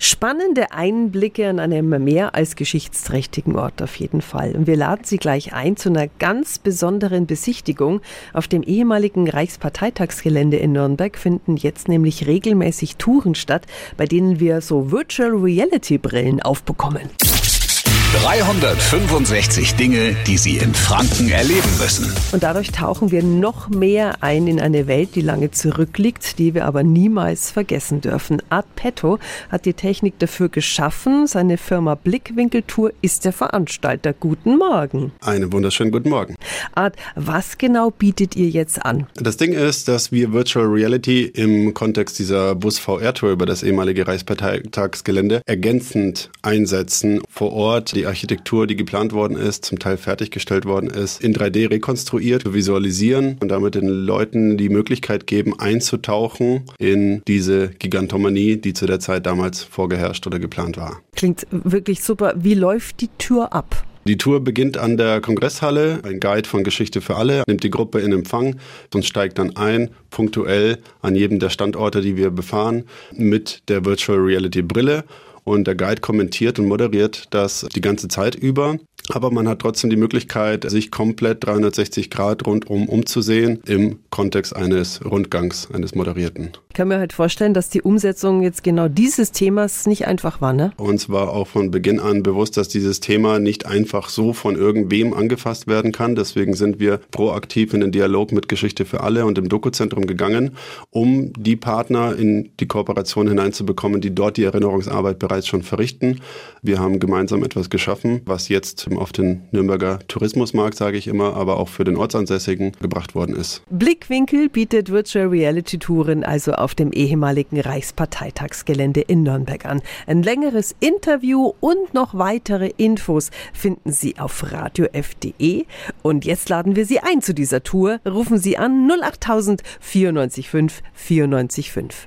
Spannende Einblicke an einem mehr als geschichtsträchtigen Ort auf jeden Fall. Und wir laden Sie gleich ein zu einer ganz besonderen Besichtigung. Auf dem ehemaligen Reichsparteitagsgelände in Nürnberg finden jetzt nämlich regelmäßig Touren statt, bei denen wir so Virtual Reality Brillen aufbekommen. 365 Dinge, die Sie in Franken erleben müssen. Und dadurch tauchen wir noch mehr ein in eine Welt, die lange zurückliegt, die wir aber niemals vergessen dürfen. Art Petto hat die Technik dafür geschaffen. Seine Firma Blickwinkeltour ist der Veranstalter. Guten Morgen. Einen wunderschönen guten Morgen. Art, was genau bietet ihr jetzt an? Das Ding ist, dass wir Virtual Reality im Kontext dieser Bus-VR-Tour über das ehemalige Reichsparteitagsgelände ergänzend einsetzen vor Ort die Architektur, die geplant worden ist, zum Teil fertiggestellt worden ist, in 3D rekonstruiert, visualisieren und damit den Leuten die Möglichkeit geben, einzutauchen in diese Gigantomanie, die zu der Zeit damals vorgeherrscht oder geplant war. Klingt wirklich super. Wie läuft die Tür ab? Die Tour beginnt an der Kongresshalle. Ein Guide von Geschichte für alle nimmt die Gruppe in Empfang und steigt dann ein, punktuell an jedem der Standorte, die wir befahren, mit der Virtual Reality Brille und der Guide kommentiert und moderiert das die ganze Zeit über. Aber man hat trotzdem die Möglichkeit, sich komplett 360 Grad rundum umzusehen im Kontext eines Rundgangs, eines moderierten. Ich kann mir halt vorstellen, dass die Umsetzung jetzt genau dieses Themas nicht einfach war, ne? Uns war auch von Beginn an bewusst, dass dieses Thema nicht einfach so von irgendwem angefasst werden kann. Deswegen sind wir proaktiv in den Dialog mit Geschichte für alle und im Dokuzentrum gegangen, um die Partner in die Kooperation hineinzubekommen, die dort die Erinnerungsarbeit bereits schon verrichten. Wir haben gemeinsam etwas geschaffen, was jetzt auf den Nürnberger Tourismusmarkt, sage ich immer, aber auch für den Ortsansässigen gebracht worden ist. Blickwinkel bietet Virtual Reality Touren also auf dem ehemaligen Reichsparteitagsgelände in Nürnberg an. Ein längeres Interview und noch weitere Infos finden Sie auf radiof.de. Und jetzt laden wir Sie ein zu dieser Tour. Rufen Sie an 08000 94 5 94 5.